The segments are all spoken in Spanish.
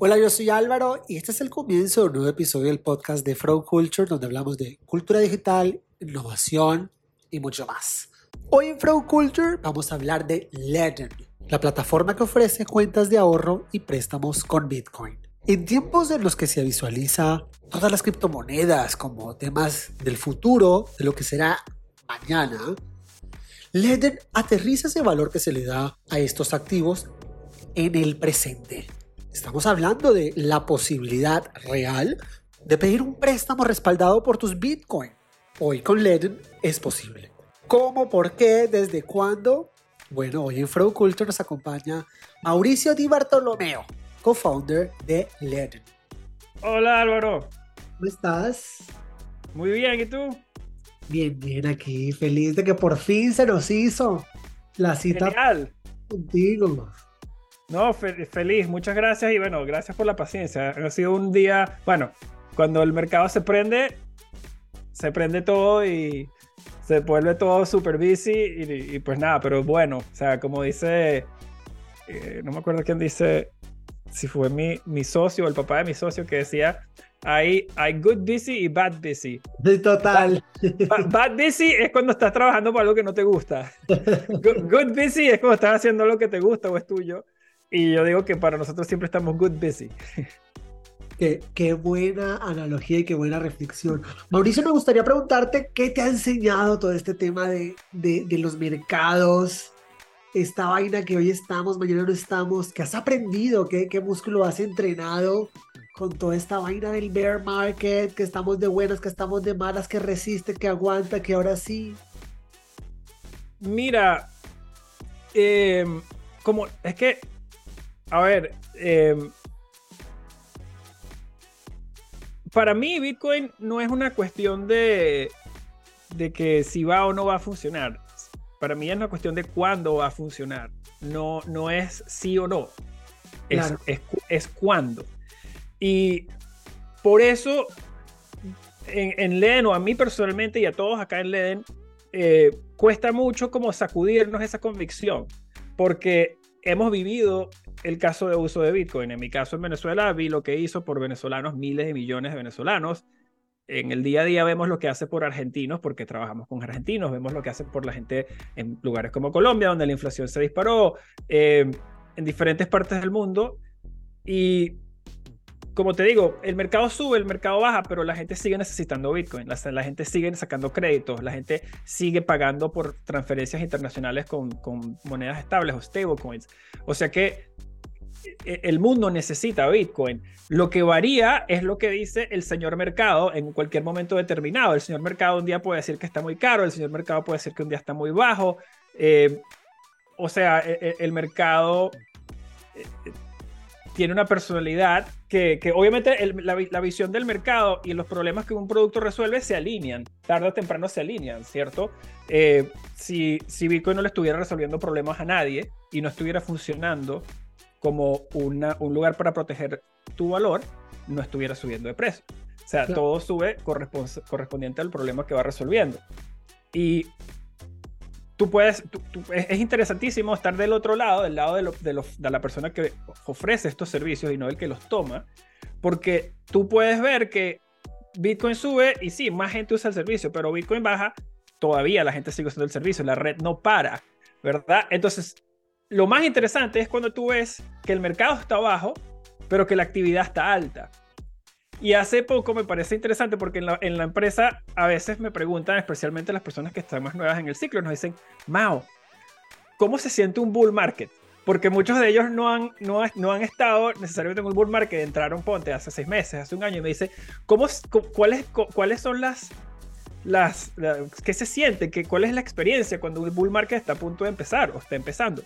Hola, yo soy Álvaro y este es el comienzo de un nuevo episodio del podcast de Fraud Culture donde hablamos de cultura digital, innovación y mucho más. Hoy en Fraud Culture vamos a hablar de Ledger, la plataforma que ofrece cuentas de ahorro y préstamos con Bitcoin. En tiempos en los que se visualiza todas las criptomonedas como temas del futuro, de lo que será mañana, Ledger aterriza ese valor que se le da a estos activos en el presente. Estamos hablando de la posibilidad real de pedir un préstamo respaldado por tus Bitcoin. Hoy con Ledger es posible. ¿Cómo? ¿Por qué? ¿Desde cuándo? Bueno, hoy en Fraud Culture nos acompaña Mauricio Di Bartolomeo, co-founder de Ledger. Hola Álvaro. ¿Cómo estás? Muy bien, ¿y tú? Bien, bien, aquí feliz de que por fin se nos hizo la cita Genial. contigo. No, fe- feliz, muchas gracias y bueno, gracias por la paciencia. Ha sido un día, bueno, cuando el mercado se prende, se prende todo y se vuelve todo super busy y, y pues nada, pero bueno, o sea, como dice, eh, no me acuerdo quién dice, si fue mi, mi socio o el papá de mi socio que decía, hay, hay good busy y bad busy. Total. Ba- Bad busy es cuando estás trabajando por algo que no te gusta. Good, good busy es cuando estás haciendo lo que te gusta o es tuyo. Y yo digo que para nosotros siempre estamos good busy. Qué, qué buena analogía y qué buena reflexión. Mauricio, me gustaría preguntarte qué te ha enseñado todo este tema de, de, de los mercados, esta vaina que hoy estamos, mañana no estamos, ¿qué has aprendido? ¿Qué, qué músculo has entrenado con toda esta vaina del bear market? Que estamos de buenas, que estamos de malas, que resiste, que aguanta, que ahora sí. Mira, em, como es que, a ver, em, para mí Bitcoin no es una cuestión de, de que si va o no va a funcionar. Para mí es una cuestión de cuándo va a funcionar. No, no es sí o no. Es, Claro. es, es cuándo. Y por eso en, en Leden, o a mí personalmente y a todos acá en Leden, eh, cuesta mucho como sacudirnos esa convicción, porque hemos vivido el caso de uso de Bitcoin. En mi caso en Venezuela vi lo que hizo por venezolanos, miles de millones de venezolanos. En el día a día vemos lo que hace por argentinos, porque trabajamos con argentinos, vemos lo que hace por la gente en lugares como Colombia, donde la inflación se disparó, eh, en diferentes partes del mundo. Y como te digo, el mercado sube, el mercado baja, pero la gente sigue necesitando Bitcoin, la, la gente sigue sacando créditos, la gente sigue pagando por transferencias internacionales con, con monedas estables o stablecoins. O sea que el mundo necesita Bitcoin. Lo que varía es lo que dice el señor mercado en cualquier momento determinado. El señor mercado un día puede decir que está muy caro, el señor mercado puede decir que un día está muy bajo. Eh, o sea, e- e- el, mercado eh, eh, tiene una personalidad que, que obviamente la, vi- la visión del mercado y los problemas que un producto resuelve se alinean, tarde o temprano se alinean, ¿cierto? Si, si Bitcoin no le estuviera resolviendo problemas a nadie y no estuviera funcionando como una, un lugar para proteger tu valor, no estuviera subiendo de precio. O sea, Claro. todo sube correspondiente al problema que va resolviendo. Y tú puedes, tú- tú- es, es interesantísimo estar del otro lado, del lado de, lo- de, lo- de la persona que ofrece estos servicios y no el que los toma, porque tú puedes ver que Bitcoin sube y sí, más gente usa el servicio, pero Bitcoin baja, todavía la gente sigue usando el servicio, la red no para, ¿verdad? Entonces, lo más interesante es cuando tú ves que el mercado está bajo, pero que la actividad está alta. Y hace poco me parece interesante porque en la, empresa a veces me preguntan, especialmente las personas que están más nuevas en el ciclo, nos dicen, Mao, ¿cómo se siente un bull market? Porque muchos de ellos no han, no, ha- no han estado necesariamente en un bull market, entraron, ponte, hace seis meses, hace un año, y me dice, ¿cómo, es- cu- cuáles, cu- ¿cuáles son las, las, la- qué se siente? ¿Qué, ¿Cuál es la experiencia cuando un bull market está a punto de empezar o está empezando?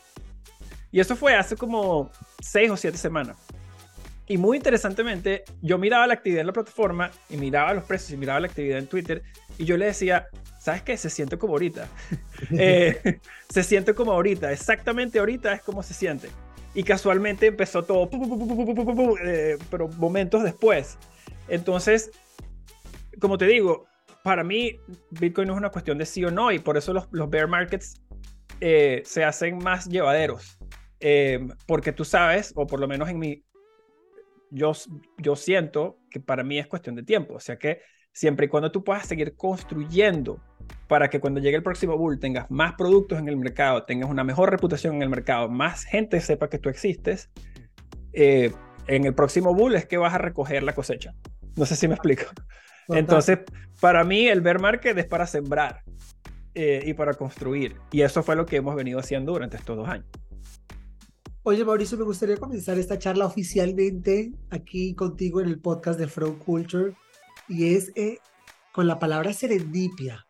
Y eso fue hace como seis o siete semanas. Y muy interesantemente, yo miraba la actividad en la plataforma y miraba los precios y miraba la actividad en Twitter y yo le decía, ¿sabes qué? Se siente como ahorita. eh, se siente como ahorita, exactamente ahorita es como se siente. Y casualmente empezó todo, pu, pu, pu, eh, pero momentos después. Entonces, como te digo, para mí Bitcoin no es una cuestión de sí o no y por eso los, los bear markets eh, se hacen más llevaderos. Eh, porque tú sabes, o por lo menos en mi, yo, yo siento que para mí es cuestión de tiempo. O sea que siempre y cuando tú puedas seguir construyendo para que cuando llegue el próximo bull tengas más productos en el mercado, tengas una mejor reputación en el mercado, más gente sepa que tú existes, eh, en el próximo bull es que vas a recoger la cosecha. No sé si me explico. Entonces, para mí el bear market es para sembrar eh, y para construir. Y eso fue lo que hemos venido haciendo durante estos dos años. Oye, Mauricio, me gustaría comenzar esta charla oficialmente aquí contigo en el podcast de Frog Culture y es eh, con la palabra serendipia.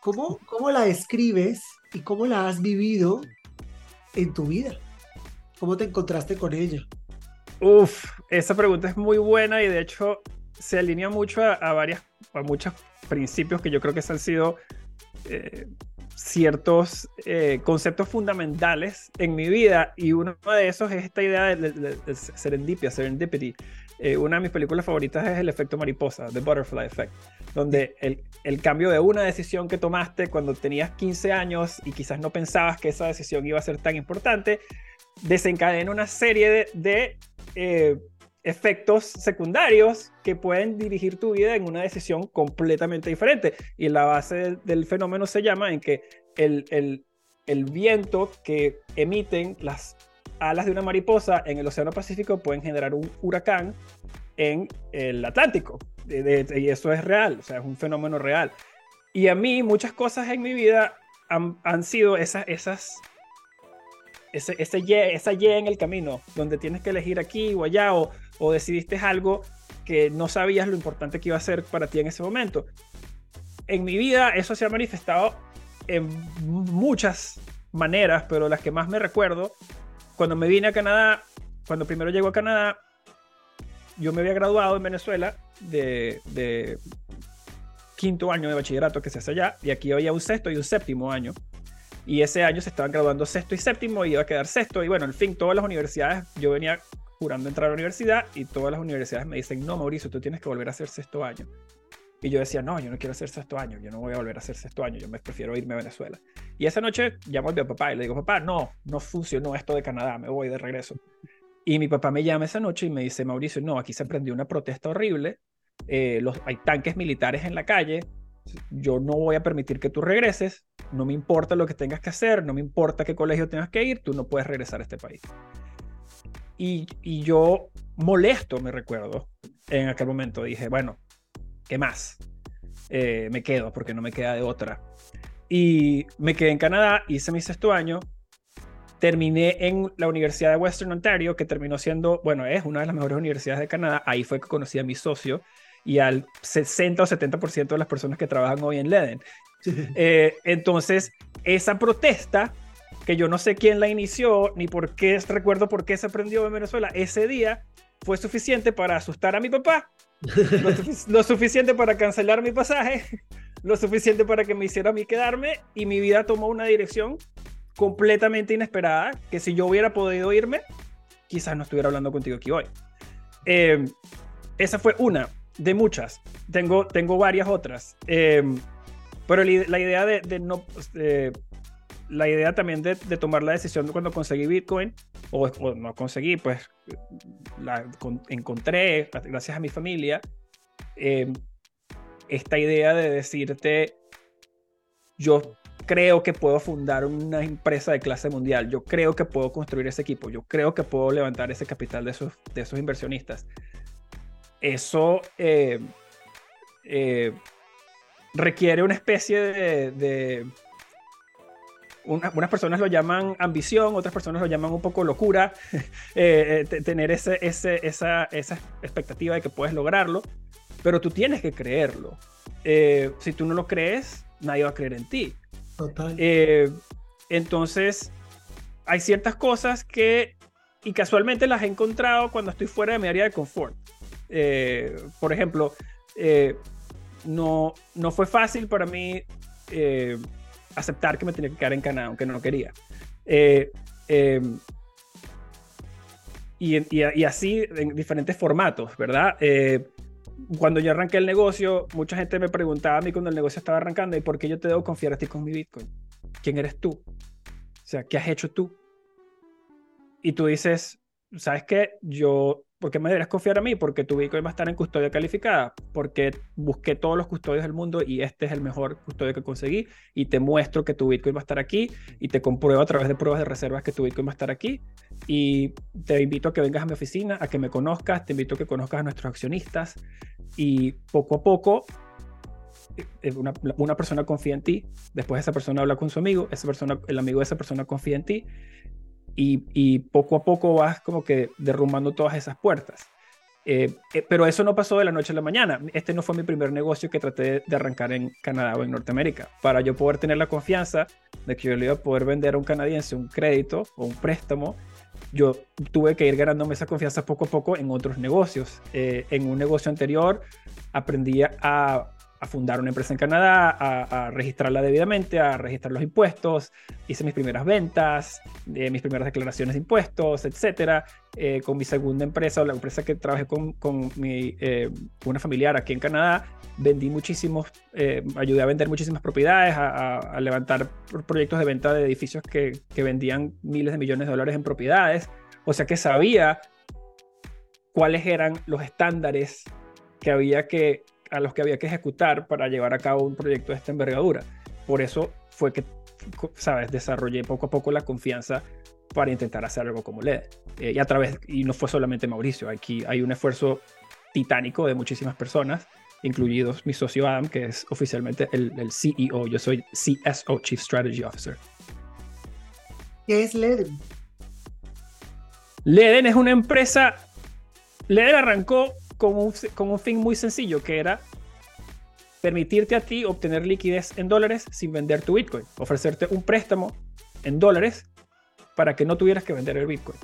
¿Cómo, ¿Cómo la describes y cómo la has vivido en tu vida? ¿Cómo te encontraste con ella? Uf, esa pregunta es muy buena y de hecho se alinea mucho a, varias, a muchos principios que yo creo que se han sido eh, ciertos eh, conceptos fundamentales en mi vida y uno de esos es esta idea de, serendipia, serendipity. Eh, una de mis películas favoritas es El efecto mariposa, The Butterfly Effect, donde el, el, cambio de una decisión que tomaste cuando tenías 15 años y quizás no pensabas que esa decisión iba a ser tan importante, desencadena una serie de, efectos secundarios que pueden dirigir tu vida en una decisión completamente diferente. Y la base del, fenómeno se llama en que el, el, el, viento que emiten las alas de una mariposa en el Océano Pacífico pueden generar un huracán en el Atlántico. y eso es real, o sea, es un fenómeno real. Y a mí muchas cosas en mi vida han, han sido esas, esas ese, ese esa Y en el camino, donde tienes que elegir aquí o allá, o, o decidiste algo que no sabías lo importante que iba a ser para ti en ese momento. En mi vida eso se ha manifestado en muchas maneras, pero las que más me recuerdo, cuando me vine a Canadá, cuando primero llego a Canadá, yo me había graduado en Venezuela de, quinto año de bachillerato que se hace allá, y aquí había un sexto y un séptimo año. Y ese año se estaban graduando sexto y séptimo, y iba a quedar sexto. Y bueno, en fin, todas las universidades, yo venía jurando entrar a la universidad y todas las universidades me dicen, no, Mauricio, tú tienes que volver a hacer sexto año. Y yo decía, no, yo no quiero hacer sexto año, yo no voy a volver a hacer sexto año, yo me prefiero irme a Venezuela. Y esa noche llamo a mi papá y le digo, papá, no, no funcionó esto de Canadá, me voy de regreso. Y mi papá me llama esa noche y me dice, Mauricio, no, aquí se prendió una protesta horrible, eh, los, hay tanques militares en la calle, yo no voy a permitir que tú regreses, no me importa lo que tengas que hacer, no me importa qué colegio tengas que ir, tú no puedes regresar a este país. Y, yo molesto, me recuerdo, en aquel momento dije, bueno, ¿qué más? Eh, me quedo porque no me queda de otra. Y me quedé en Canadá, hice mi sexto año, terminé en la Universidad de Western Ontario, que terminó siendo, bueno, es una de las mejores universidades de Canadá. Ahí fue que conocí a mi socio y al 60 o 70% de las personas que trabajan hoy en Leden. Eh, entonces, esa protesta que yo no sé quién la inició, ni por qué recuerdo por qué se aprendió en Venezuela, ese día fue suficiente para asustar a mi papá, lo, suficiente para cancelar mi pasaje, lo suficiente para que me hiciera a mí quedarme y mi vida tomó una dirección completamente inesperada, que si yo hubiera podido irme, quizás no estuviera hablando contigo aquí hoy. Eh, esa fue una de muchas. Tengo, tengo varias otras. Eh, pero la, idea de, de no... Eh, la idea también de, tomar la decisión cuando conseguí Bitcoin, o, no conseguí, pues la encontré, gracias a mi familia, em, esta idea de decirte, yo creo que puedo fundar una empresa de clase mundial, yo creo que puedo construir ese equipo, yo creo que puedo levantar ese capital de esos, de esos inversionistas. Eso eh, eh, requiere una especie de unas personas lo llaman ambición, otras personas lo llaman un poco locura, eh, eh, tener ese, ese, esa, esa, expectativa de que puedes lograrlo, pero tú tienes que creerlo. Eh, si tú no lo crees, nadie va a creer en ti. Total. entonces, hay ciertas cosas que, y casualmente las he encontrado cuando estoy fuera de mi área de confort. por ejemplo, no, no fue fácil para mí aceptar que me tenía que quedar en Canadá, aunque no quería. Eh, em, y, y, así en diferentes formatos, ¿verdad? Eh, cuando yo arranqué el negocio, mucha gente me preguntaba a mí cuando el negocio estaba arrancando, ¿y por qué yo te debo confiar a ti con mi Bitcoin? ¿Quién eres tú? O sea, ¿qué has hecho tú? Y tú dices, ¿sabes qué? Yo ¿Por qué me deberías confiar a mí? Porque tu Bitcoin va a estar en custodia calificada, porque busqué todos los custodios del mundo y este es el mejor custodio que conseguí y te muestro que tu Bitcoin va a estar aquí y te compruebo a través de pruebas de reservas que tu Bitcoin va a estar aquí. Y te invito a que vengas a mi oficina, a que me conozcas, te invito a que conozcas a nuestros accionistas. Y poco a poco eh, una, una, persona confía en ti, después esa persona habla con su amigo, esa persona, el amigo de esa persona confía en ti y, poco a poco vas como que derrumbando todas esas puertas. Eh, eh, pero eso no pasó de la noche a la mañana. Este no fue mi primer negocio que traté de, arrancar en Canadá o en Norteamérica. Para yo poder tener la confianza de que yo le iba a poder vender a un canadiense un crédito o un préstamo, yo tuve que ir ganándome esa confianza poco a poco en otros negocios. Eh, en un negocio anterior aprendí a a fundar una empresa en Canadá, a, registrarla debidamente, a registrar los impuestos, hice mis primeras ventas, eh, mis primeras declaraciones de impuestos, etcétera. Eh, con mi segunda empresa, la empresa que trabajé con, mi, eh, una familiar aquí en Canadá, vendí muchísimos, ayudé a vender muchísimas propiedades, a, levantar proyectos de venta de edificios que, que vendían miles de millones de dólares en propiedades. O sea que sabía cuáles eran los estándares que había que a los que había que ejecutar para llevar a cabo un proyecto de esta envergadura. Por eso fue que, sabes, desarrollé poco a poco la confianza para intentar hacer algo como LED. Eh, y a través, y no fue solamente Mauricio, aquí hay un esfuerzo titánico de muchísimas personas, incluidos mi socio Adam, que es oficialmente el, el CEO, yo soy CSO, Chief Strategy Officer. ¿Qué es Leden? Leden es una empresa, Leden arrancó con un, con un fin muy sencillo, que era permitirte a ti obtener liquidez en dólares sin vender tu Bitcoin, ofrecerte un préstamo en dólares para que no tuvieras que vender el Bitcoin,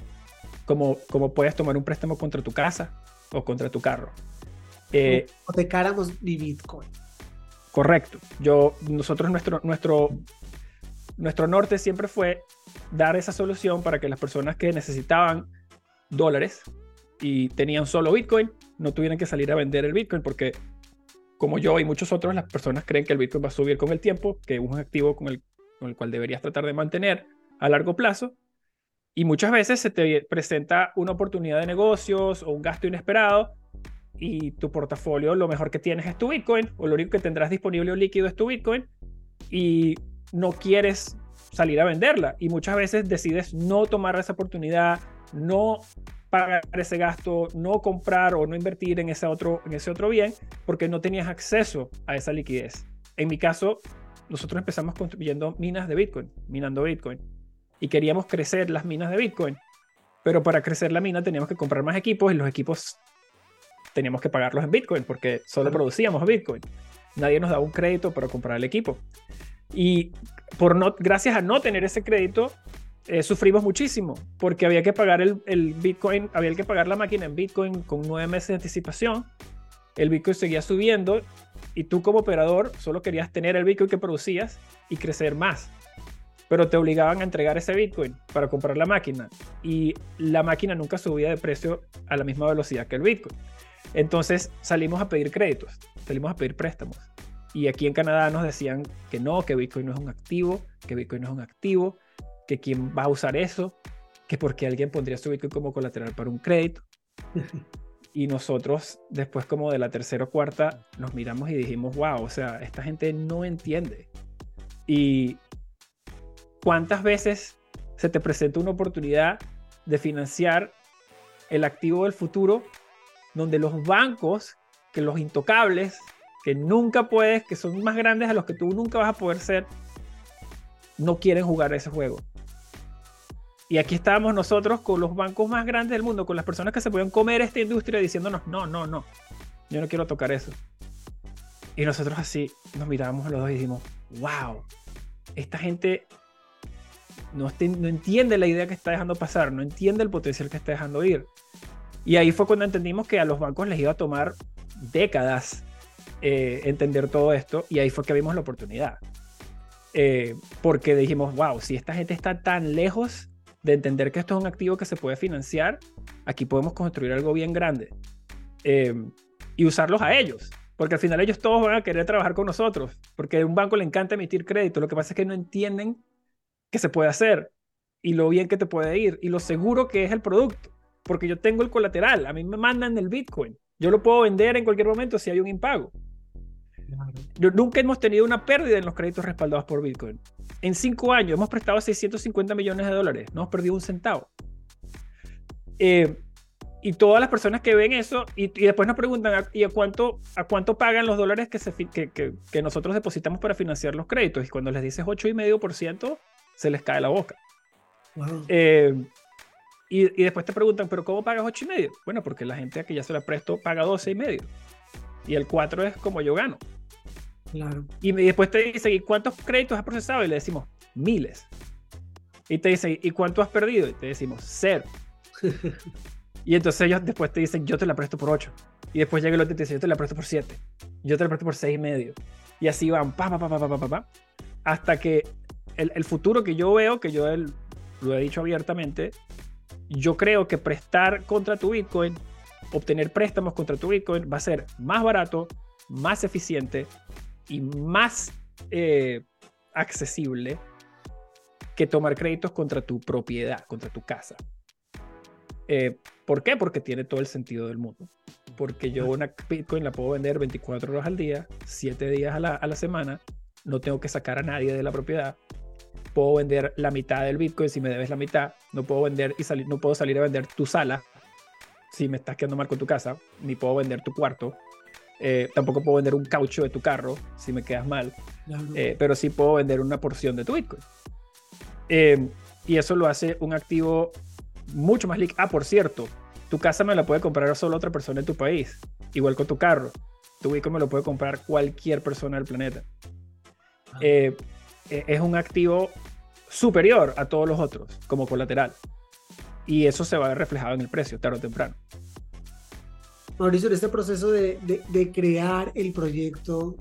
como, como puedes tomar un préstamo contra tu casa o contra tu carro. Eh, Hipotecáramos mi Bitcoin. Correcto. Yo, nosotros, nuestro, nuestro, nuestro norte siempre fue dar esa solución para que las personas que necesitaban dólares y tenían solo Bitcoin no tuvieran que salir a vender el Bitcoin porque como yo y muchos otros, las personas creen que el Bitcoin va a subir con el tiempo, que es un activo con el, con el cual deberías tratar de mantener a largo plazo. Y muchas veces se te presenta una oportunidad de negocios o un gasto inesperado y tu portafolio lo mejor que tienes es tu Bitcoin o lo único que tendrás disponible o líquido es tu Bitcoin y no quieres salir a venderla y muchas veces decides no tomar esa oportunidad, no pagar ese gasto, no comprar o no invertir en ese otro, en ese otro bien porque no tenías acceso a esa liquidez. En mi caso, nosotros empezamos construyendo minas de Bitcoin, minando Bitcoin, y queríamos crecer las minas de Bitcoin, pero para crecer la mina teníamos que comprar más equipos y los equipos teníamos que pagarlos en Bitcoin porque solo producíamos Bitcoin. Nadie nos daba un crédito para comprar el equipo. Y por no, gracias a no tener ese crédito, eh, sufrimos muchísimo porque había que pagar el, el, Bitcoin, había que pagar la máquina en Bitcoin con nueve meses de anticipación. El Bitcoin seguía subiendo y tú como operador solo querías tener el Bitcoin que producías y crecer más. Pero te obligaban a entregar ese Bitcoin para comprar la máquina y la máquina nunca subía de precio a la misma velocidad que el Bitcoin. Entonces salimos a pedir créditos, salimos a pedir préstamos. Y aquí en Canadá nos decían que no, que Bitcoin no es un activo, que Bitcoin no es un activo, que quién va a usar eso, que porque alguien pondría su Bitcoin como colateral para un crédito. y nosotros, después como de la tercera o cuarta, nos miramos y dijimos, wow, o sea, esta gente no entiende. Y cuántas veces se te presenta una oportunidad de financiar el activo del futuro, donde los bancos, que los intocables, que nunca puedes, que son más grandes a los que tú nunca vas a poder ser, no quieren jugar ese juego. Y aquí estábamos nosotros con los bancos más grandes del mundo, con las personas que se pueden comer esta industria diciéndonos, no, no, no, yo no quiero tocar eso. Y nosotros así nos mirábamos los dos y dijimos, wow, esta gente no, no entiende la idea que está dejando pasar, no entiende el potencial que está dejando ir. Y ahí fue cuando entendimos que a los bancos les iba a tomar décadas eh, entender todo esto y ahí fue que vimos la oportunidad. Eh, porque dijimos, wow, si esta gente está tan lejos de entender que esto es un activo que se puede financiar, aquí podemos construir algo bien grande eh, y usarlos a ellos. Porque al final ellos todos van a querer trabajar con nosotros, porque a un banco le encanta emitir crédito. Lo que pasa es que no entienden qué se puede hacer y lo bien que te puede ir y lo seguro que es el producto. porque yo tengo el colateral, a mí me mandan el Bitcoin. Yo lo puedo vender en cualquier momento si hay un impago. Nunca hemos tenido una pérdida en los créditos respaldados por Bitcoin. En cinco años hemos prestado 650 millones de dólares, no hemos perdido un centavo. Eh, y todas las personas que ven eso y, después nos preguntan, ¿y a cuánto, a cuánto pagan los dólares que, se, que, que, nosotros depositamos para financiar los créditos? Y cuando les dices 8,5%, se les cae la boca. Eh, y, y, después te preguntan, ¿pero cómo pagas 8,5%? Bueno, porque la gente a que ya se la presto paga 12,5%. Y el 4 es como yo gano. Claro. Y, después te dicen, ¿y cuántos créditos has procesado? Y le decimos, miles. Y te dicen, ¿y cuánto has perdido? Y te decimos, cero. Y entonces ellos después te dicen, yo te la presto por 8. Y después llega el otro y te dice, yo te la presto por 7. Yo te la presto por 6 y medio. Y así van, pa, pa, pa, pa, pa, pa, pa, hasta que el, el, futuro que yo veo, que yo el, lo he dicho abiertamente, yo creo que prestar contra tu Bitcoin, obtener préstamos contra tu Bitcoin va a ser más barato, más eficiente y más eh, accesible que tomar créditos contra tu propiedad, contra tu casa. Eh, ¿Por qué? Porque tiene todo el sentido del mundo. Porque yo una Bitcoin la puedo vender 24 horas al día, 7 días a la, a la semana, no tengo que sacar a nadie de la propiedad. Puedo vender la mitad del Bitcoin si me debes la mitad. No puedo vender y salir, no puedo salir a vender tu sala si me estás quedando mal con tu casa, ni puedo vender tu cuarto. Eh, tampoco puedo vender un caucho de tu carro si me quedas mal, eh, pero sí puedo vender una porción de tu Bitcoin. y eso lo hace un activo mucho más líquido. Ah, por cierto, tu casa me la puede comprar solo otra persona en tu país, igual con tu carro. Tu Bitcoin me lo puede comprar cualquier persona del planeta. Ah. Eh, eh, es un activo superior a todos los otros como colateral. Y eso se va a ver reflejado en el precio, tarde o temprano. Mauricio, en este proceso de, de crear el proyecto,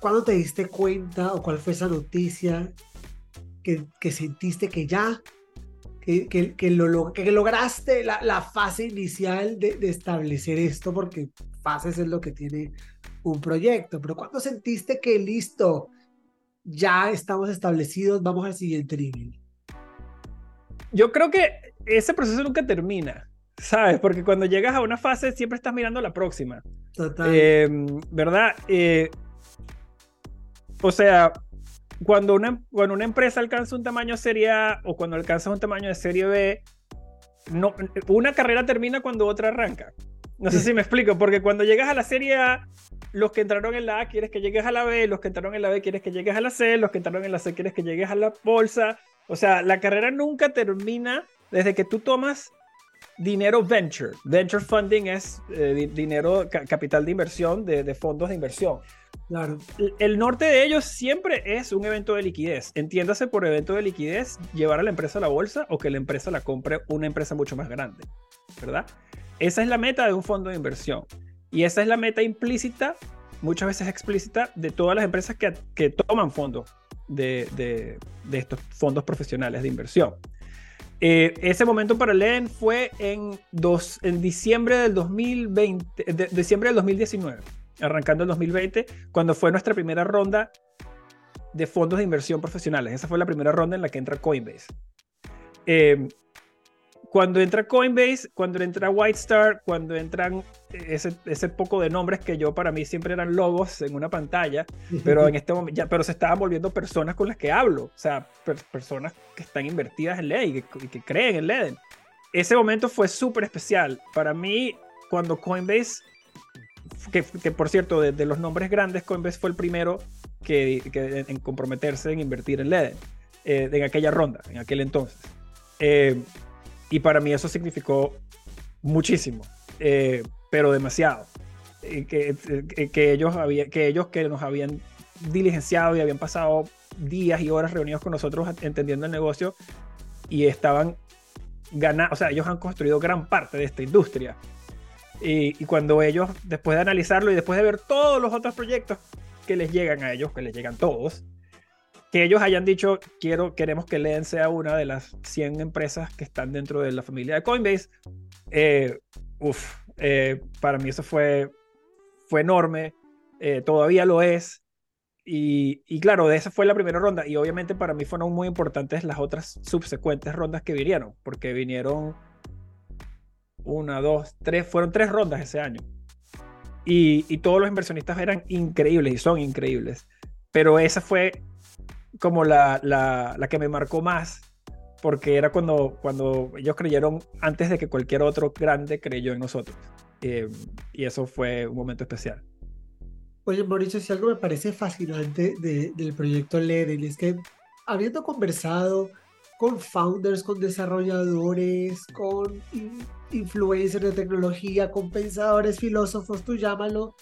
¿cuándo te diste cuenta o cuál fue esa noticia que, que sentiste que ya que, que, lo, lograste la, fase inicial de, de, establecer esto, porque fases es lo que tiene un proyecto, pero cuando sentiste que listo, ya estamos establecidos, vamos al siguiente nivel? Yo creo que ese proceso nunca termina, ¿sabes? Porque cuando llegas a una fase siempre estás mirando la próxima. Total. Em, ¿Verdad? Eh, o sea, cuando una, cuando una empresa alcanza un tamaño serie A o cuando alcanza un tamaño de serie B, no, una carrera termina cuando otra arranca. No sé si me explico, porque cuando llegas a la serie A, los que entraron en la A quieres que llegues a la B, los que entraron en la B quieres que llegues a la C, los que entraron en la C quieres que llegues a la bolsa. O sea, la carrera nunca termina desde que tú tomas dinero venture. Venture funding es eh, dinero, capital de inversión de, de fondos de inversión. Claro. El norte de ellos siempre es un evento de liquidez. Entiéndase por evento de liquidez llevar a la empresa a la bolsa o que la empresa la compre una empresa mucho más grande, ¿verdad? Esa es la meta de un fondo de inversión. Y esa es la meta implícita, muchas veces explícita, de todas las empresas que, que toman fondos de, de, de, estos fondos profesionales de inversión. Eh, ese momento para Len fue en, dos, en diciembre del 2020, de, diciembre del 2019 arrancando el 2020, cuando fue nuestra primera ronda de fondos de inversión profesionales. Esa fue la primera ronda en la que entra Coinbase. Eh, cuando entra Coinbase, cuando entra Whitestar, cuando entran ese, ese, poco de nombres que yo para mí siempre eran logos en una pantalla, pero en este momento ya, pero se estaban volviendo personas con las que hablo, o sea, personas que están invertidas en LED y que, que creen en LED. Ese momento fue súper especial. Para mí, cuando Coinbase que, por cierto, de, los nombres grandes, Coinbase fue el primero que, en comprometerse en invertir en LED eh, en aquella ronda, en aquel entonces. Eh, y para mí eso significó muchísimo, eh, pero demasiado. Que, que, ellos había, que ellos que nos habían diligenciado y habían pasado días y horas reunidos con nosotros entendiendo el negocio y estaban ganando, o sea, ellos han construido gran parte de esta industria y, cuando ellos, después de analizarlo y después de ver todos los otros proyectos que les llegan a ellos, que les llegan todos, que ellos hayan dicho, quiero, queremos que Leen sea una de las 100 empresas que están dentro de la familia de Coinbase, eh, eh, para mí eso fue, fue enorme, eh, todavía lo es. Y, y, claro, esa fue la primera ronda. Y obviamente para mí fueron muy importantes las otras subsecuentes rondas que vinieron, porque vinieron una, dos, tres, fueron tres rondas ese año. Y, y todos los inversionistas eran increíbles y son increíbles. Pero esa fue como la, la, la que me marcó más porque era cuando, cuando ellos creyeron antes de que cualquier otro grande creyó en nosotros. Eh, y eso fue un momento especial. Oye, Mauricio, si algo me parece fascinante del proyecto LEDEN es que habiendo conversado con founders, con desarrolladores, con influencers de tecnología, con pensadores, filósofos, tú llámalo,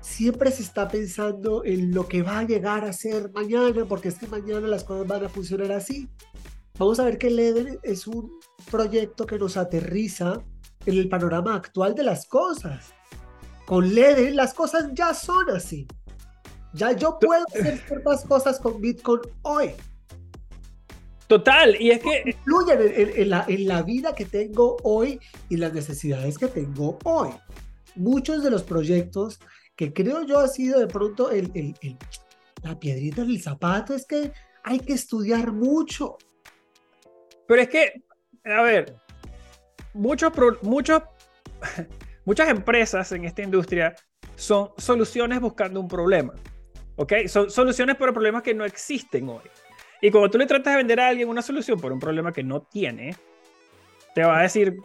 siempre se está pensando en lo que va a llegar a ser mañana, porque es que mañana las cosas van a funcionar así. Vamos a ver que LEDEN es un proyecto que nos aterriza en el panorama actual de las cosas. Con LEDEN las cosas ya son así. Ya yo puedo hacer ciertas cosas con Bitcoin hoy. Total, y es que... Influyen en, la, en la vida que tengo hoy y las necesidades que tengo hoy. Muchos de los proyectos que creo yo ha sido de pronto el, el, la piedrita del zapato es que hay que estudiar mucho. Pero es que, a ver, muchos, muchos muchas empresas en esta industria son soluciones buscando un problema. ¿Ok? Son soluciones para problemas que no existen hoy. Y cuando tú le tratas de vender a alguien una solución por un problema que no tiene, te va a decir,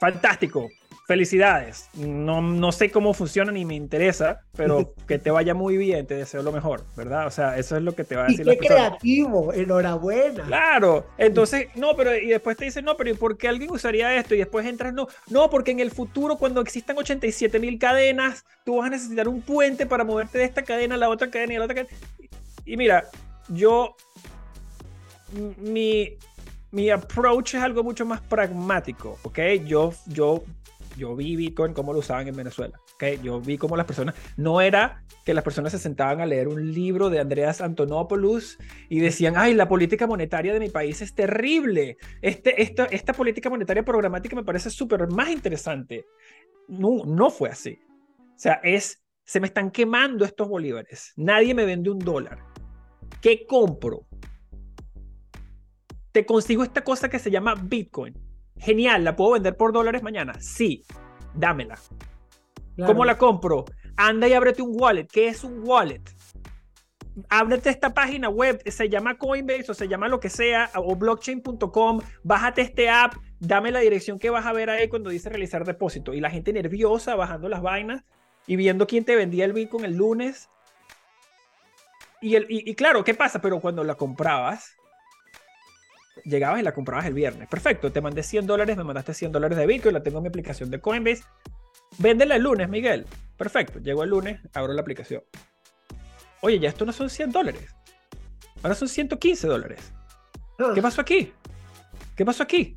fantástico, felicidades. No, no sé cómo funciona ni me interesa, pero que te vaya muy bien, te deseo lo mejor, ¿verdad? O sea, eso es lo que te va a decir. Y qué creativo, enhorabuena. Claro, entonces, no, pero y después te dicen, no, pero ¿y por qué alguien usaría esto? Y después entras, no, no, porque en el futuro, cuando existan 87 mil cadenas, tú vas a necesitar un puente para moverte de esta cadena a la otra cadena y a la otra cadena. Y mira, yo, mi, mi approach es algo mucho más pragmático, ¿ok? Yo, yo yo vi Bitcoin cómo lo usaban en Venezuela. ¿okay? Yo vi cómo las personas, no era que las personas se sentaban a leer un libro de Andreas Antonopoulos y decían, ay, la política monetaria de mi país es terrible. Este, esta, esta política monetaria programática me parece súper más interesante. No, no fue así. O sea, es, se me están quemando estos bolívares. Nadie me vende un dólar. ¿Qué compro? Te consigo esta cosa que se llama Bitcoin Genial, ¿la puedo vender por dólares mañana? Sí, dámela. ¿Cómo la compro? Anda y ábrete un wallet. ¿Qué es un wallet? Ábrete esta página web, se llama Coinbase o se llama lo que sea, o blockchain.com, bájate este app, dame la dirección que vas a ver ahí cuando dice realizar depósito. Y la gente nerviosa bajando las vainas y viendo quién te vendía el Bitcoin el lunes. Y, el, y claro, ¿qué pasa? Pero cuando la comprabas, llegabas y la comprabas el viernes. Perfecto, te mandé 100 dólares, me mandaste 100 dólares de Bitcoin, la tengo en mi aplicación de Coinbase. Véndela el lunes, Miguel. Perfecto, llego el lunes, abro la aplicación. Oye, ya esto no son 100 dólares. Ahora son 115 dólares. ¿Qué ah. pasó aquí? ¿Qué pasó aquí?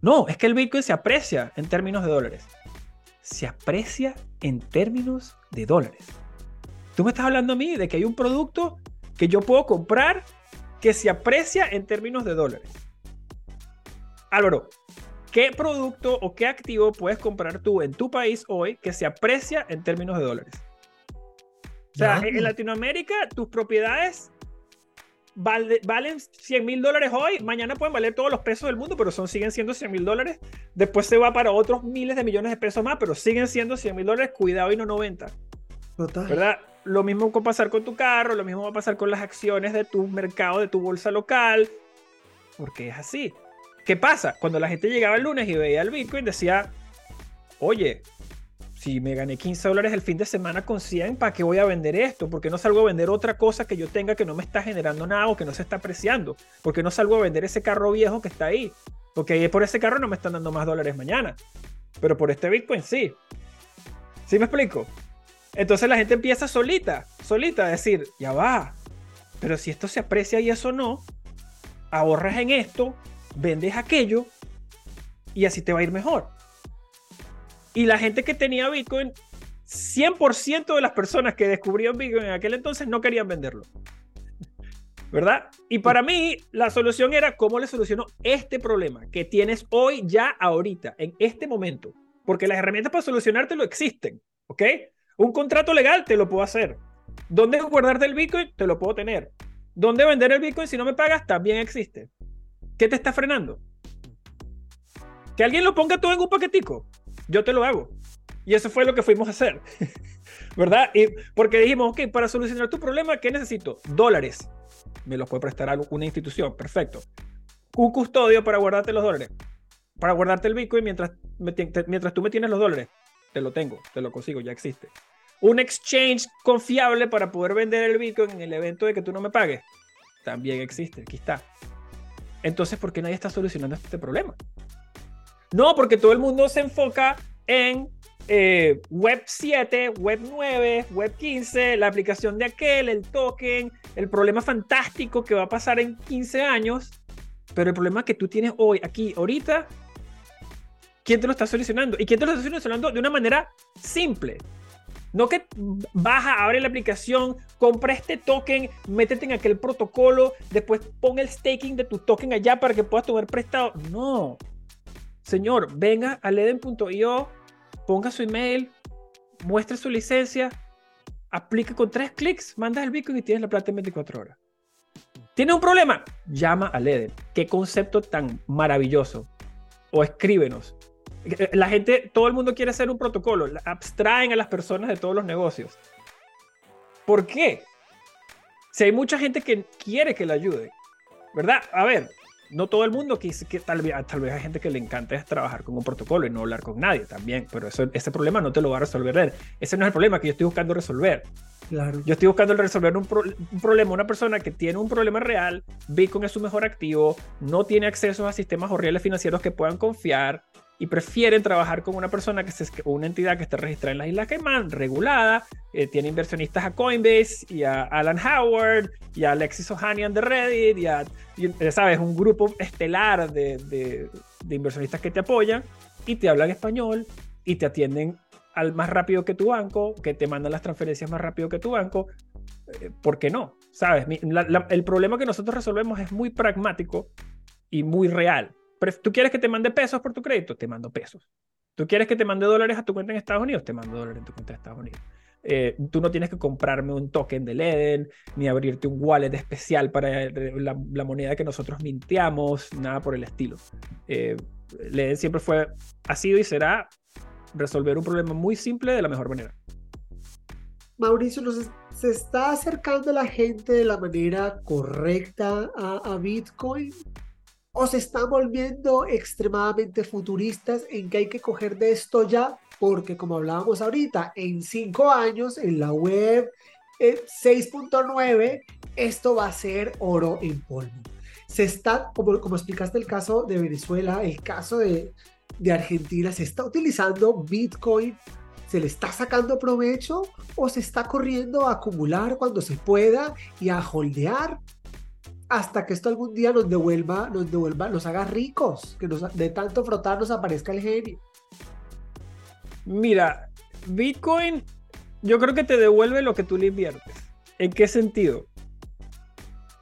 No, es que el Bitcoin se aprecia en términos de dólares. Se aprecia en términos de dólares. Tú me estás hablando a mí de que hay un producto que yo puedo comprar que se aprecia en términos de dólares. Álvaro, ¿qué producto o qué activo puedes comprar tú en tu país hoy que se aprecia en términos de dólares? O sea, en Latinoamérica tus propiedades valen 100 mil dólares hoy, mañana pueden valer todos los pesos del mundo, pero son, siguen siendo 100 mil dólares. Después se va para otros miles de millones de pesos más, pero siguen siendo 100 mil dólares, cuidado y no 90. Total. ¿Verdad? Lo mismo va a pasar con tu carro, lo mismo va a pasar con las acciones de tu mercado, de tu bolsa local, porque es así. ¿Qué pasa? Cuando la gente llegaba el lunes y veía el Bitcoin, decía, oye, si me gané 15 dólares el fin de semana con 100, ¿para qué voy a vender esto? ¿Por qué no salgo a vender otra cosa que yo tenga que no me está generando nada o que no se está apreciando? ¿Por qué no salgo a vender ese carro viejo que está ahí? Porque por ese carro no me están dando más dólares mañana. Pero por este Bitcoin sí. ¿Sí me explico? Entonces la gente empieza solita, solita a decir, ya va, pero si esto se aprecia y eso no, ahorras en esto, vendes aquello y así te va a ir mejor. Y la gente que tenía Bitcoin, 100% de las personas que descubrían Bitcoin en aquel entonces no querían venderlo. ¿Verdad? Y para mí la solución era cómo le soluciono este problema que tienes hoy, ya ahorita, en este momento. Porque las herramientas para solucionártelo existen, ¿ok? Un contrato legal te lo puedo hacer. ¿Dónde guardarte el Bitcoin? Te lo puedo tener. ¿Dónde vender el Bitcoin si no me pagas? También existe. ¿Qué te está frenando? Que alguien lo ponga todo en un paquetico. Yo te lo hago. Y eso fue lo que fuimos a hacer. ¿Verdad? Y porque dijimos, ok, para solucionar tu problema, ¿qué necesito? Dólares. Me los puede prestar alguna institución. Perfecto. Un custodio para guardarte los dólares. Para guardarte el Bitcoin mientras, mientras tú me tienes los dólares. Te lo tengo, te lo consigo, ya existe. Un exchange confiable para poder vender el Bitcoin en el evento de que tú no me pagues. También existe, aquí está. Entonces, ¿por qué nadie está solucionando este problema? No, porque todo el mundo se enfoca en eh, Web 7, Web 9, Web 15, la aplicación de aquel, el token, el problema fantástico que va a pasar en 15 años, pero el problema que tú tienes hoy, aquí, ahorita, ¿quién te lo está solucionando? ¿Y quién te lo está solucionando de una manera simple? No que baja, abre la aplicación, compra este token, métete en aquel protocolo, después pon el staking de tu token allá para que puedas tomar prestado. No. Señor, venga a leden.io ponga su email, muestre su licencia, aplique con tres clics, mandas el Bitcoin y tienes la plata en 24 horas. ¿Tienes un problema? Llama a Leden. Qué concepto tan maravilloso. O escríbenos. La gente, todo el mundo quiere hacer un protocolo. Abstraen a las personas de todos los negocios. ¿Por qué? Si hay mucha gente que quiere que le ayude, ¿verdad? A ver, no todo el mundo, que, que tal, vez, tal vez hay gente que le encanta es trabajar con un protocolo y no hablar con nadie también, pero eso, ese problema no te lo va a resolver él. Ese no es el problema que yo estoy buscando resolver. Claro. Yo estoy buscando resolver un, un, problema, una persona que tiene un problema real, Bitcoin es su mejor activo, no tiene acceso a sistemas horribles financieros que puedan confiar, y prefieren trabajar con una persona que es una entidad que está registrada en las Islas Caimán, regulada, eh, tiene inversionistas a Coinbase y a Alan Howard y a Alexis Ohanian de Reddit y a, sabes, un grupo estelar de, de, de, inversionistas que te apoyan y te hablan español y te atienden al más rápido que tu banco, que te mandan las transferencias más rápido que tu banco. Eh, ¿Por qué no? ¿Sabes? el problema que nosotros resolvemos es muy pragmático y muy real ¿Tú quieres que te mande pesos por tu crédito? Te mando pesos. ¿Tú quieres que te mande dólares a tu cuenta en Estados Unidos? Te mando dólares en tu cuenta en Estados Unidos. Eh, tú no tienes que comprarme un token de Leden, ni abrirte un wallet especial para eh, la, moneda que nosotros minteamos, nada por el estilo. Eh, Leden siempre fue, ha sido y será resolver un problema muy simple de la mejor manera. Mauricio, ¿se está acercando la gente de la manera correcta a, a Bitcoin? O se están volviendo extremadamente futuristas en que hay que coger de esto ya, porque como hablábamos ahorita, en cinco años en la web 6.9, eh, esto va a ser oro en polvo. Se está, como, como explicaste el caso de Venezuela, el caso de, de Argentina, se está utilizando Bitcoin ¿Se le está sacando provecho o se está corriendo a acumular cuando se pueda y a holdear hasta que esto algún día nos devuelva, nos devuelva, nos haga ricos, que de tanto frotar nos aparezca el genio. Mira, Bitcoin yo creo que te devuelve lo que tú le inviertes. ¿En qué sentido?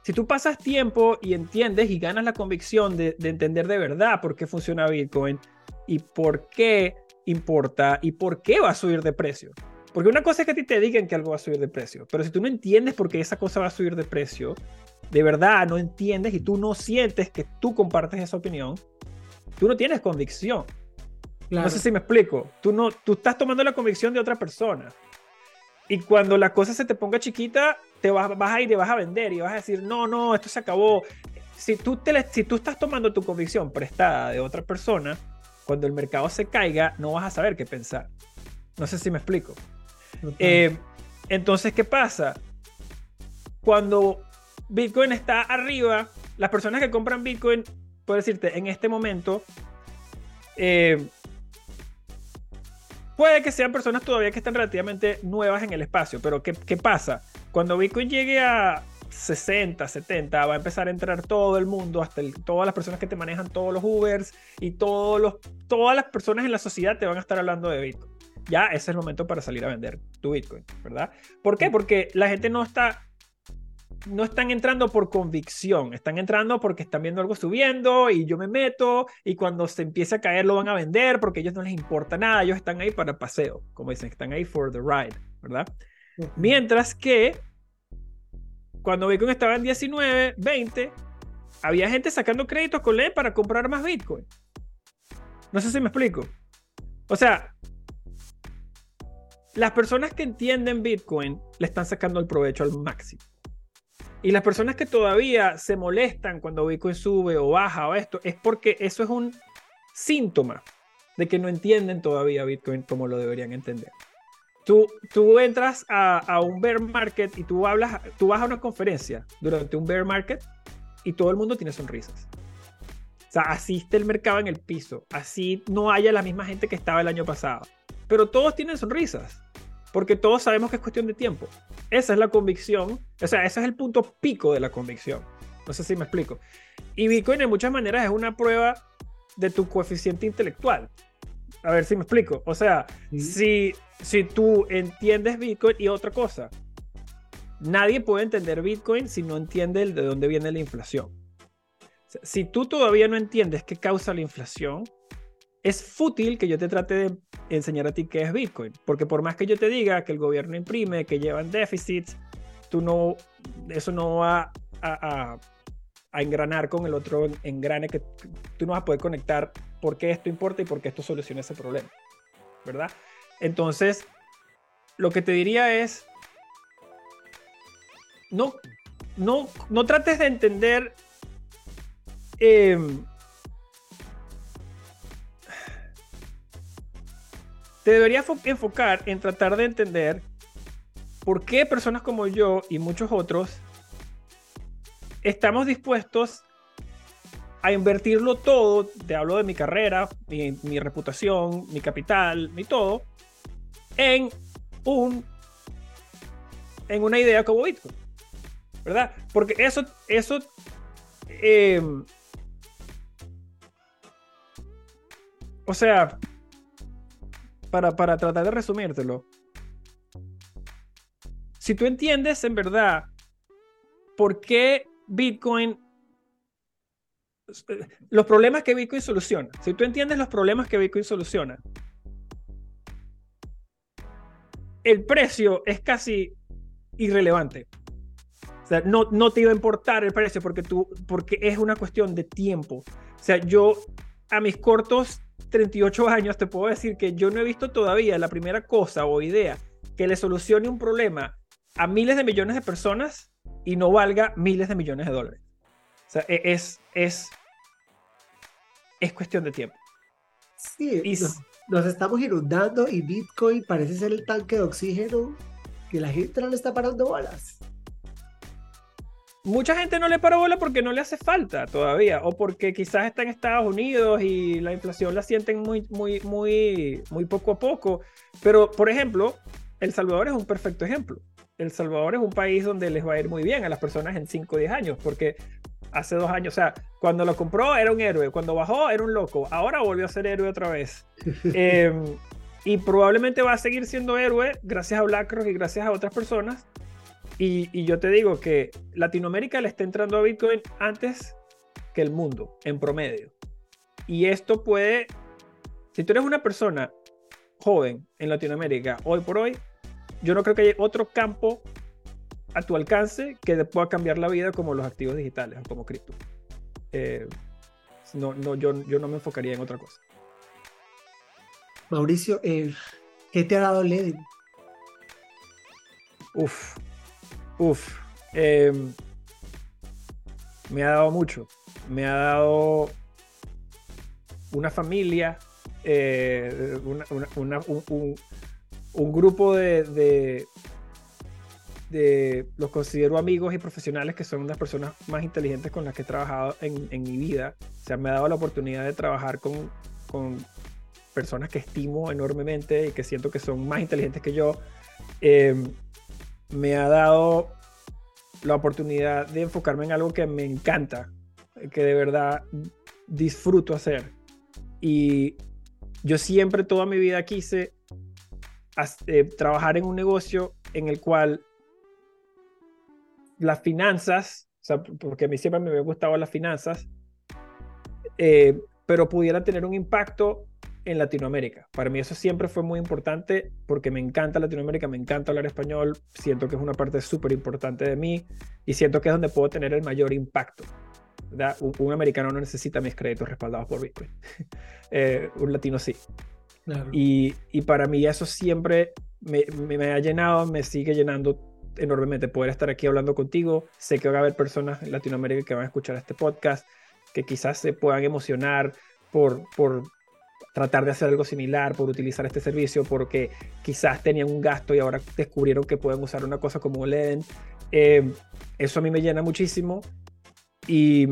Si tú pasas tiempo y entiendes y ganas la convicción de, de entender de verdad por qué funciona Bitcoin y por qué importa y por qué va a subir de precio. Porque una cosa es que a ti te digan que algo va a subir de precio, pero si tú no entiendes por qué esa cosa va a subir de precio, de verdad no entiendes y tú no sientes que tú compartes esa opinión, tú no tienes convicción. No sé si me explico. Tú, no, tú estás tomando la convicción de otra persona. Y cuando la cosa se te ponga chiquita, te vas, vas a ir y vas a vender y vas a decir, no, no, esto se acabó. Si tú, te, si tú estás tomando tu convicción prestada de otra persona, cuando el mercado se caiga, no vas a saber qué pensar. No sé si me explico. Eh, entonces, ¿qué pasa? Cuando Bitcoin está arriba. Las personas que compran Bitcoin, puedo decirte, en este momento, eh, puede que sean personas todavía que están relativamente nuevas en el espacio, pero ¿qué, qué pasa? Cuando Bitcoin llegue a 60, 70, va a empezar a entrar todo el mundo, hasta todas las personas que te manejan todos los Ubers y todos los, todas las personas en la sociedad te van a estar hablando de Bitcoin. Ya ese es el momento para salir a vender tu Bitcoin, ¿verdad? ¿Por qué? Porque la gente no está no están entrando por convicción, están entrando porque están viendo algo subiendo y yo me meto y cuando se empiece a caer lo van a vender porque a ellos no les importa nada, ellos están ahí para paseo, como dicen, están ahí for the ride, ¿verdad? Mientras que cuando Bitcoin estaba en 19, 20, había gente sacando créditos con LED para comprar más Bitcoin. No sé si me explico. O sea, las personas que entienden Bitcoin le están sacando el provecho al máximo. Y las personas que todavía se molestan cuando Bitcoin sube o baja o esto, es porque eso es un síntoma de que no entienden todavía Bitcoin como lo deberían entender. Tú, tú entras a, un bear market y tú hablas, tú vas a una conferencia durante un bear market y todo el mundo tiene sonrisas. O sea, asiste el mercado en el piso, así no haya la misma gente que estaba el año pasado. Pero todos tienen sonrisas, porque todos sabemos que es cuestión de tiempo. Esa es la convicción, o sea, ese es el punto pico de la convicción. No sé si me explico. Y Bitcoin de muchas maneras es una prueba de tu coeficiente intelectual. A ver si me explico. O sea, si, si tú entiendes Bitcoin y otra cosa, nadie puede entender Bitcoin si no entiende de dónde viene la inflación. si tú todavía no entiendes qué causa la inflación, es fútil que yo te trate de enseñar a ti qué es Bitcoin, porque por más que yo te diga que el gobierno imprime, que llevan déficits, tú no, eso no va a, engranar con el otro engrane que tú no vas a poder conectar por qué esto importa y por qué esto soluciona ese problema, ¿verdad? Entonces, lo que te diría es, no, no, no trates de entender em, te deberías enfocar en tratar de entender por qué personas como yo y muchos otros estamos dispuestos a invertirlo todo, te hablo de mi carrera, mi, reputación, mi capital, mi todo, en un en una idea como Bitcoin. ¿Verdad? Porque eso, eso eh, o sea, para, para tratar de resumírtelo, si tú entiendes en verdad por qué Bitcoin, los problemas que Bitcoin soluciona, si tú entiendes los problemas que Bitcoin soluciona, el precio es casi irrelevante. O sea, no, no te iba a importar el precio porque, tú, porque es una cuestión de tiempo. O sea, yo a mis cortos 38 años te puedo decir que yo no he visto todavía la primera cosa o idea que le solucione un problema a miles de millones de personas y no valga miles de millones de dólares. O sea, e, es, es, es cuestión de tiempo. Sí, y, nos, estamos inundando y Bitcoin parece ser el tanque de oxígeno que la gente no le está parando bolas. Mucha gente no le para bola porque no le hace falta todavía, o porque quizás está en Estados Unidos y la inflación la sienten muy, muy, muy, muy poco a poco. Pero, por ejemplo, El Salvador es un perfecto ejemplo. El Salvador es un país donde les va a ir muy bien a las personas en 5 o 10 años, porque hace dos años, o sea, cuando lo compró era un héroe, cuando bajó era un loco, ahora volvió a ser héroe otra vez. Em, y probablemente va a seguir siendo héroe gracias a BlackRock y gracias a otras personas. Y, y, yo te digo que Latinoamérica le está entrando a Bitcoin antes que el mundo, en promedio. Y esto puede, si tú eres una persona joven en Latinoamérica, hoy por hoy, yo no creo que haya otro campo a tu alcance que te pueda cambiar la vida como los activos digitales o como cripto. Eh, no, no, yo, yo no me enfocaría en otra cosa. Mauricio, eh, ¿qué te ha dado Ledin? Uf, uf. Em, me ha dado mucho. Me ha dado una familia, eh, un, grupo de, los considero amigos y profesionales que son las personas más inteligentes con las que he trabajado en, mi vida. O sea, me ha dado la oportunidad de trabajar con, con, personas que estimo enormemente y que siento que son más inteligentes que yo. Em, me ha dado la oportunidad de enfocarme en algo que me encanta, que de verdad disfruto hacer. Y yo siempre toda mi vida quise eh, trabajar en un negocio en el cual las finanzas, o sea, porque a mí siempre me había gustado las finanzas, eh, pero pudiera tener un impacto en Latinoamérica. Para mí eso siempre fue muy importante porque me encanta Latinoamérica, me encanta hablar español, siento que es una parte súper importante de mí y siento que es donde puedo tener el mayor impacto. Un, americano no necesita mis créditos respaldados por Bitcoin. Eh, un latino sí. Y, y, para mí eso siempre me, me, ha llenado, me sigue llenando enormemente poder estar aquí hablando contigo. Sé que va a haber personas en Latinoamérica que van a escuchar este podcast, que quizás se puedan emocionar por, por tratar de hacer algo similar, por utilizar este servicio, porque quizás tenían un gasto y ahora descubrieron que pueden usar una cosa como LEDEN. Eh, eso a mí me llena muchísimo y,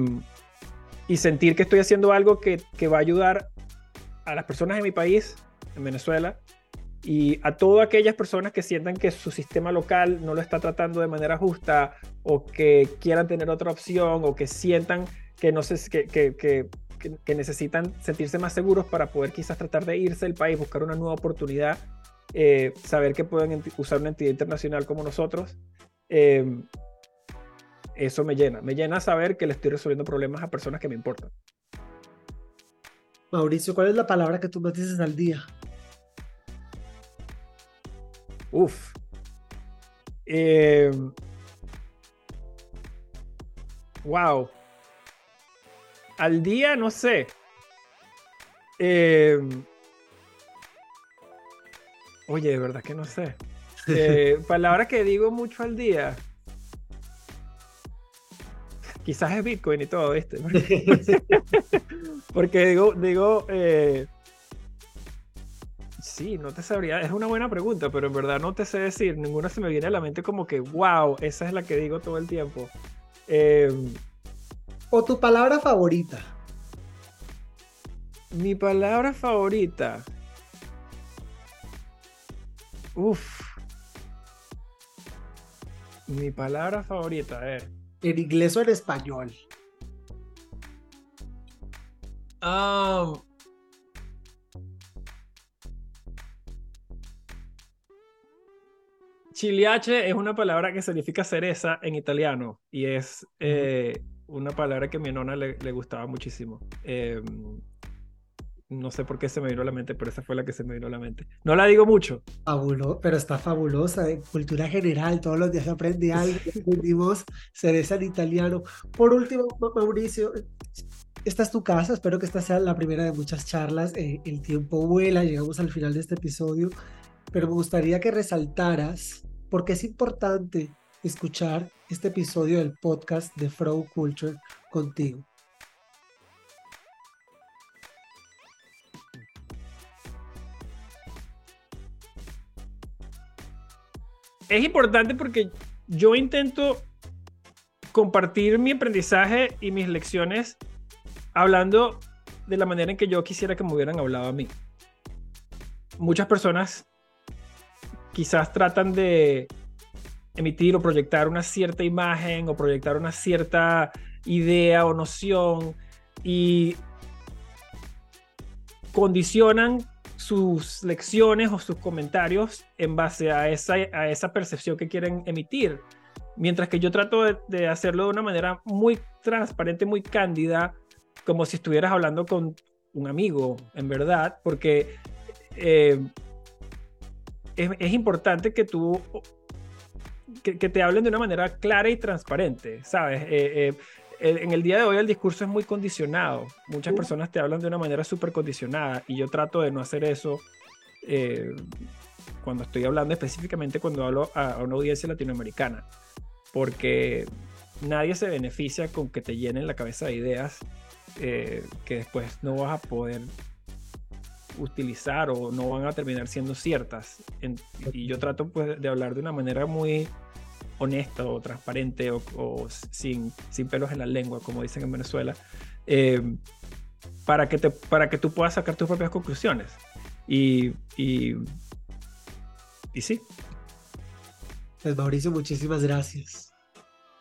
y sentir que estoy haciendo algo que, que va a ayudar a las personas en mi país, en Venezuela, y a todas aquellas personas que sientan que su sistema local no lo está tratando de manera justa o que quieran tener otra opción o que sientan que, no sé, que, que, que, necesitan sentirse más seguros para poder quizás tratar de irse del país, buscar una nueva oportunidad, eh, saber que pueden usar una entidad internacional como nosotros. Eh, eso me llena, me llena saber que le estoy resolviendo problemas a personas que me importan. Mauricio, ¿cuál es la palabra que tú me dices al día? Uf. Eh, wow. Al día, no sé. Eh, oye, de verdad que no sé. Eh, palabra que digo mucho al día. Quizás es Bitcoin y todo, ¿viste? Porque digo, digo, eh, sí, no te sabría, es una buena pregunta, pero en verdad no te sé decir, ninguna se me viene a la mente como que, wow, esa es la que digo todo el tiempo. Em, ¿O tu palabra favorita? Mi palabra favorita. Uf. Mi palabra favorita, a ver. ¿En inglés o en español? Um, chiliache es una palabra que significa cereza en italiano y es eh, una palabra que a mi nona le, gustaba muchísimo. Em, no sé por qué se me vino a la mente, pero esa fue la que se me vino a la mente. No la digo mucho. Fabuloso, pero está fabulosa. En cultura general, todos los días aprende algo. Aprendimos cereza en italiano. Por último, Mauricio, esta es tu casa. Espero que esta sea la primera de muchas charlas. Eh, el tiempo vuela, llegamos al final de este episodio. Pero me gustaría que resaltaras porque es importante escuchar este episodio del podcast de Frog Culture contigo. es importante porque yo intento compartir mi aprendizaje y mis lecciones hablando de la manera en que yo quisiera que me hubieran hablado a mí. Muchas personas quizás tratan de emitir o proyectar una cierta imagen o proyectar una cierta idea o noción y condicionan sus lecciones o sus comentarios en base a esa, a esa percepción que quieren emitir. Mientras que yo trato de, hacerlo de una manera muy transparente, muy cándida, como si estuvieras hablando con un amigo, en verdad, porque eh, es, importante que tú, que, te hablen de una manera clara y transparente, ¿sabes? Eh, eh, en el día de hoy el discurso es muy condicionado. Muchas personas te hablan de una manera súper condicionada y yo trato de no hacer eso eh, cuando estoy hablando, específicamente cuando hablo a, una audiencia latinoamericana, porque nadie se beneficia con que te llenen la cabeza de ideas eh, que después no vas a poder utilizar o no van a terminar siendo ciertas. y yo trato pues, de hablar de una manera muy honesta o transparente o, sin, sin, pelos en la lengua, como dicen en Venezuela, eh, para, que te, para que tú puedas sacar tus propias conclusiones. Y, y, y sí. Pues Mauricio, muchísimas gracias.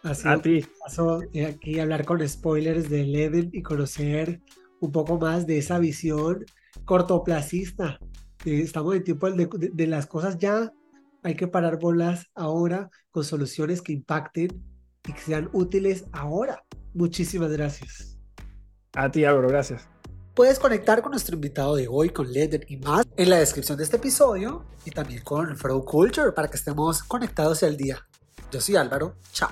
a ti. Paso eh, aquí hablar con spoilers de Eden y conocer un poco más de esa visión cortoplacista. Estamos en tiempo de, de las cosas ya hay que parar bolas ahora con soluciones que impacten y que sean útiles ahora. Muchísimas gracias. A ti, Álvaro, gracias. Puedes conectar con nuestro invitado de hoy, con Leder y más, en la descripción de este episodio y también con Flow Culture para que estemos conectados al día. Yo soy Álvaro, chao.